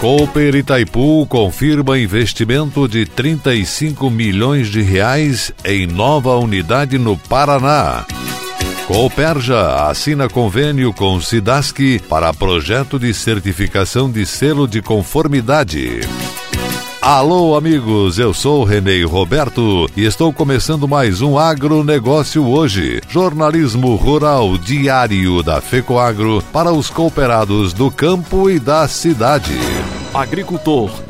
Cooper Itaipu confirma investimento de 35 milhões de reais em nova unidade no Paraná. Cooperja assina convênio com Sidask para projeto de certificação de selo de conformidade. Alô, amigos, eu sou Renê Roberto e estou começando mais um agronegócio hoje. Jornalismo rural diário da FECOAGro para os cooperados do campo e da cidade. Agricultor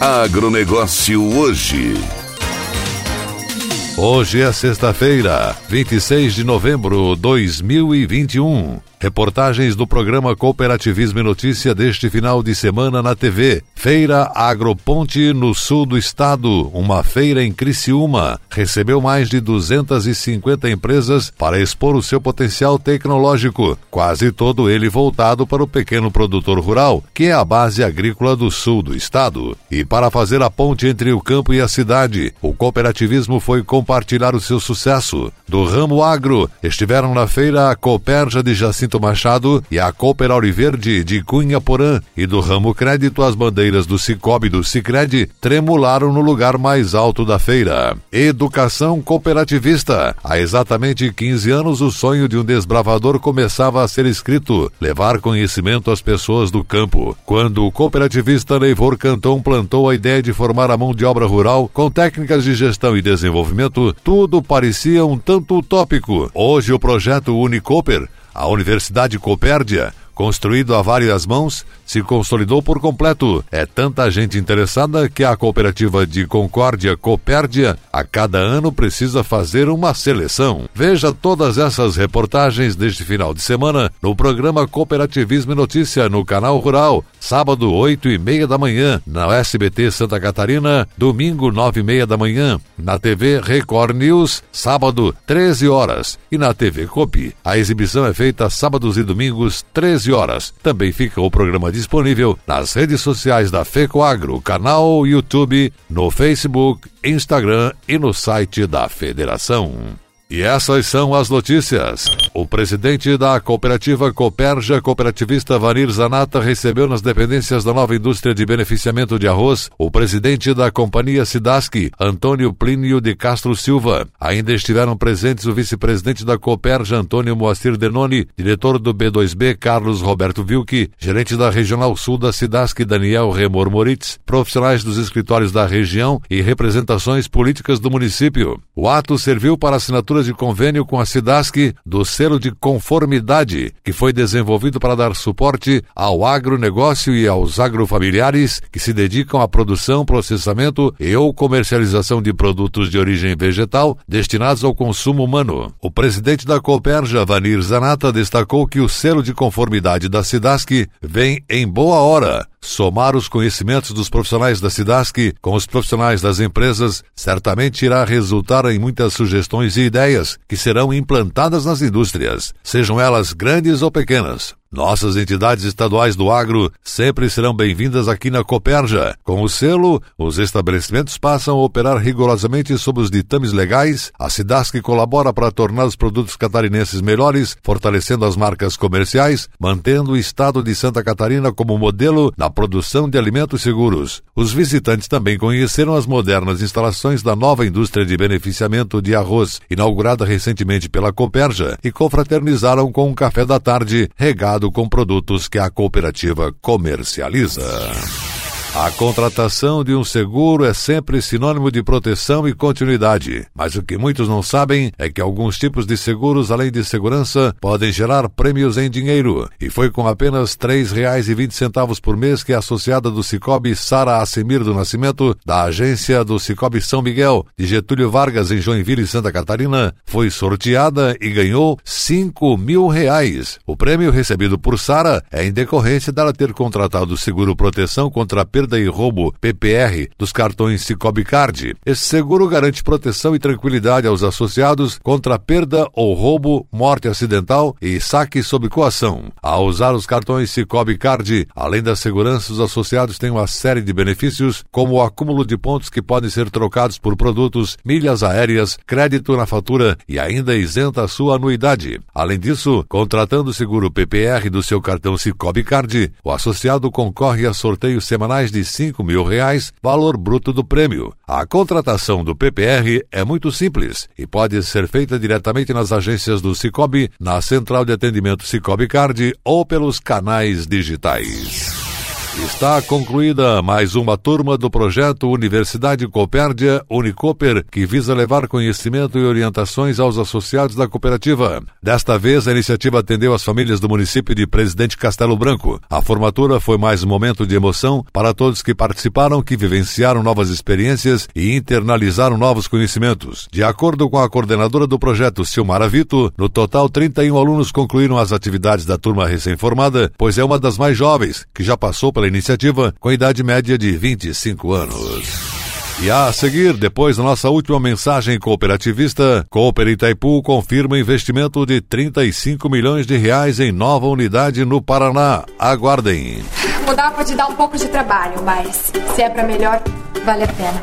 Agronegócio hoje. Hoje é sexta-feira, 26 de novembro de 2021. Reportagens do programa Cooperativismo e Notícia deste final de semana na TV. Feira Agroponte no sul do estado, uma feira em Criciúma, recebeu mais de 250 empresas para expor o seu potencial tecnológico, quase todo ele voltado para o pequeno produtor rural, que é a base agrícola do sul do estado. E para fazer a ponte entre o campo e a cidade, o cooperativismo foi compartilhar o seu sucesso. Do ramo agro, estiveram na feira a Cooperja de Jacinto Jacinto Machado e a Cooper Auriverde de Cunha Porã e do ramo crédito as bandeiras do Cicobi e do Cicred tremularam no lugar mais alto da feira. Educação cooperativista. Há exatamente 15 anos o sonho de um desbravador começava a ser escrito, levar conhecimento às pessoas do campo. Quando o cooperativista Neivor Canton plantou a ideia de formar a mão de obra rural com técnicas de gestão e desenvolvimento, tudo parecia um tanto utópico. Hoje o projeto Unicooper a Universidade Copérdia, construído a várias mãos, se consolidou por completo. É tanta gente interessada que a cooperativa de Concórdia Copérdia a cada ano precisa fazer uma seleção. Veja todas essas reportagens deste final de semana no programa Cooperativismo e Notícia no canal Rural, sábado oito e meia da manhã na SBT Santa Catarina, domingo nove e meia da manhã na TV Record News, sábado treze horas e na TV Copi. A exibição é feita sábados e domingos horas. Também fica o programa disponível nas redes sociais da FECOAGRO, canal YouTube, no Facebook, Instagram e no site da Federação. E essas são as notícias. O presidente da cooperativa Coperja, cooperativista Vanir Zanata, recebeu nas dependências da nova indústria de beneficiamento de arroz o presidente da companhia Sidaski, Antônio Plínio de Castro Silva. Ainda estiveram presentes o vice-presidente da Coperja, Antônio Moacir Denoni, diretor do B2B, Carlos Roberto Vilke, gerente da Regional Sul da Sidaski, Daniel Remor Moritz, profissionais dos escritórios da região e representações políticas do município. O ato serviu para assinatura de convênio com a SIDASC do selo de conformidade, que foi desenvolvido para dar suporte ao agronegócio e aos agrofamiliares que se dedicam à produção, processamento e ou comercialização de produtos de origem vegetal destinados ao consumo humano. O presidente da Cooperja, Vanir Zanata, destacou que o selo de conformidade da SIDASC vem em boa hora Somar os conhecimentos dos profissionais da SIDASC com os profissionais das empresas certamente irá resultar em muitas sugestões e ideias que serão implantadas nas indústrias, sejam elas grandes ou pequenas. Nossas entidades estaduais do agro sempre serão bem-vindas aqui na Coperja. Com o selo, os estabelecimentos passam a operar rigorosamente sob os ditames legais, a Cidasc colabora para tornar os produtos catarinenses melhores, fortalecendo as marcas comerciais, mantendo o estado de Santa Catarina como modelo na produção de alimentos seguros. Os visitantes também conheceram as modernas instalações da nova indústria de beneficiamento de arroz, inaugurada recentemente pela Coperja, e confraternizaram com um café da tarde regado com produtos que a cooperativa comercializa. A contratação de um seguro é sempre sinônimo de proteção e continuidade, mas o que muitos não sabem é que alguns tipos de seguros, além de segurança, podem gerar prêmios em dinheiro. E foi com apenas R$ 3,20 por mês que a associada do Cicobi Sara Assemir do Nascimento, da agência do Cicobi São Miguel, de Getúlio Vargas, em Joinville, Santa Catarina, foi sorteada e ganhou 5 mil reais. O prêmio recebido por Sara é em decorrência dela ter contratado o seguro proteção contra a perda perda e roubo PPR dos cartões Cicobi Card. Esse seguro garante proteção e tranquilidade aos associados contra perda ou roubo, morte acidental e saque sob coação. Ao usar os cartões Cicobi Card, além da segurança, os associados têm uma série de benefícios, como o acúmulo de pontos que podem ser trocados por produtos, milhas aéreas, crédito na fatura e ainda isenta a sua anuidade. Além disso, contratando o seguro PPR do seu cartão Cicobi Card, o associado concorre a sorteios semanais de de 5 mil reais, valor bruto do prêmio. A contratação do PPR é muito simples e pode ser feita diretamente nas agências do Cicobi, na central de atendimento Cicobi Card ou pelos canais digitais. Está concluída mais uma turma do projeto Universidade Copérdia Unicoper, que visa levar conhecimento e orientações aos associados da cooperativa. Desta vez, a iniciativa atendeu as famílias do município de Presidente Castelo Branco. A formatura foi mais um momento de emoção para todos que participaram, que vivenciaram novas experiências e internalizaram novos conhecimentos. De acordo com a coordenadora do projeto, Silmara Vito, no total 31 alunos concluíram as atividades da turma recém-formada, pois é uma das mais jovens, que já passou pela iniciativa com idade média de 25 anos. E a seguir, depois da nossa última mensagem cooperativista, Cooper Itaipu confirma investimento de 35 milhões de reais em nova unidade no Paraná. Aguardem. Mudar pode dar um pouco de trabalho, mas se é para melhor, vale a pena.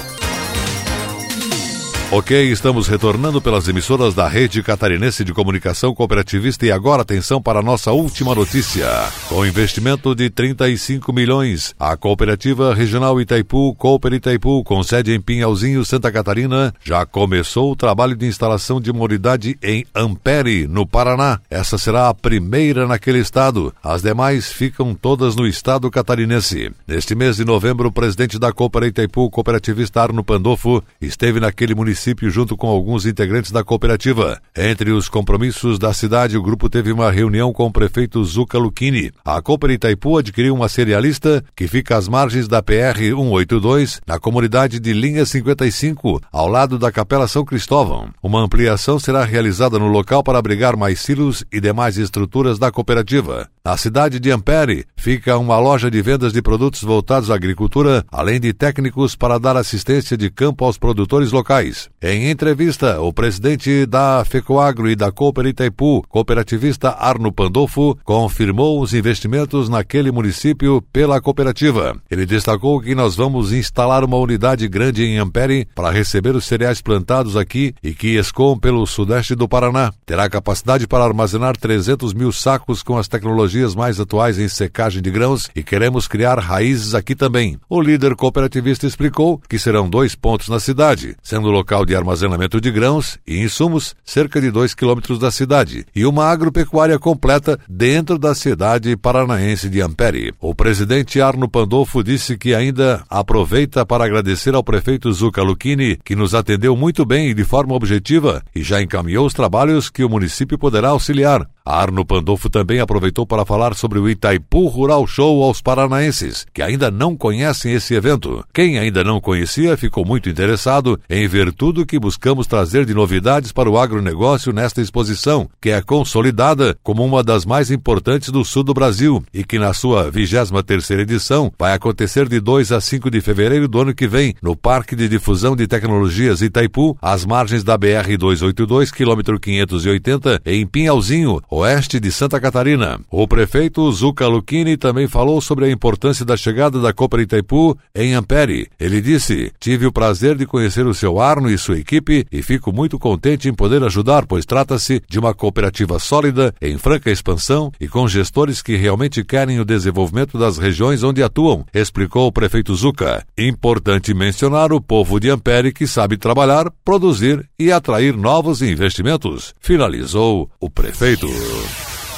Ok, estamos retornando pelas emissoras da Rede Catarinense de Comunicação Cooperativista e agora atenção para a nossa última notícia. Com investimento de 35 milhões, a Cooperativa Regional Itaipu, Cooper Itaipu, com sede em Pinhalzinho, Santa Catarina, já começou o trabalho de instalação de uma unidade em Ampere, no Paraná. Essa será a primeira naquele estado. As demais ficam todas no estado catarinense. Neste mês de novembro, o presidente da Cooper Itaipu, cooperativista Arno Pandolfo, esteve naquele município município junto com alguns integrantes da cooperativa. Entre os compromissos da cidade, o grupo teve uma reunião com o prefeito Zuca Luchini. A Cooper Itaipu adquiriu uma cerealista que fica às margens da PR 182, na comunidade de Linha 55, ao lado da Capela São Cristóvão. Uma ampliação será realizada no local para abrigar mais silos e demais estruturas da cooperativa. Na cidade de Ampere fica uma loja de vendas de produtos voltados à agricultura, além de técnicos para dar assistência de campo aos produtores locais. Em entrevista, o presidente da FECOAGRO e da Cooper Itaipu, cooperativista Arno Pandolfo, confirmou os investimentos naquele município pela cooperativa. Ele destacou que nós vamos instalar uma unidade grande em Ampere para receber os cereais plantados aqui e que escoam pelo sudeste do Paraná. Terá capacidade para armazenar 300 mil sacos com as tecnologias mais atuais em secagem de grãos e queremos criar raízes aqui também. O líder cooperativista explicou que serão dois pontos na cidade, sendo o local de armazenamento de grãos e insumos cerca de 2 quilômetros da cidade e uma agropecuária completa dentro da cidade paranaense de Ampere. O presidente Arno Pandolfo disse que ainda aproveita para agradecer ao prefeito Zuca Lucchini, que nos atendeu muito bem e de forma objetiva e já encaminhou os trabalhos que o município poderá auxiliar. Arno Pandolfo também aproveitou para para falar sobre o Itaipu Rural Show aos paranaenses, que ainda não conhecem esse evento. Quem ainda não conhecia ficou muito interessado em ver tudo que buscamos trazer de novidades para o agronegócio nesta exposição, que é consolidada como uma das mais importantes do sul do Brasil e que na sua 23 terceira edição vai acontecer de 2 a 5 de fevereiro do ano que vem no Parque de Difusão de Tecnologias Itaipu, às margens da BR 282, quilômetro 580, em Pinhalzinho, oeste de Santa Catarina. O prefeito Zuca Lucchini também falou sobre a importância da chegada da Copa Itaipu em Ampere. Ele disse: Tive o prazer de conhecer o seu Arno e sua equipe e fico muito contente em poder ajudar, pois trata-se de uma cooperativa sólida, em franca expansão e com gestores que realmente querem o desenvolvimento das regiões onde atuam, explicou o prefeito Zuca. Importante mencionar o povo de Ampere que sabe trabalhar, produzir e atrair novos investimentos, finalizou o prefeito.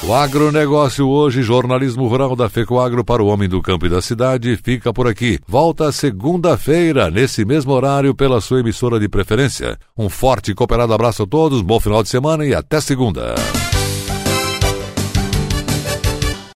O agronegócio hoje, jornalismo rural da FECOAGro para o homem do campo e da cidade, fica por aqui. Volta segunda-feira, nesse mesmo horário, pela sua emissora de preferência. Um forte e cooperado abraço a todos, bom final de semana e até segunda.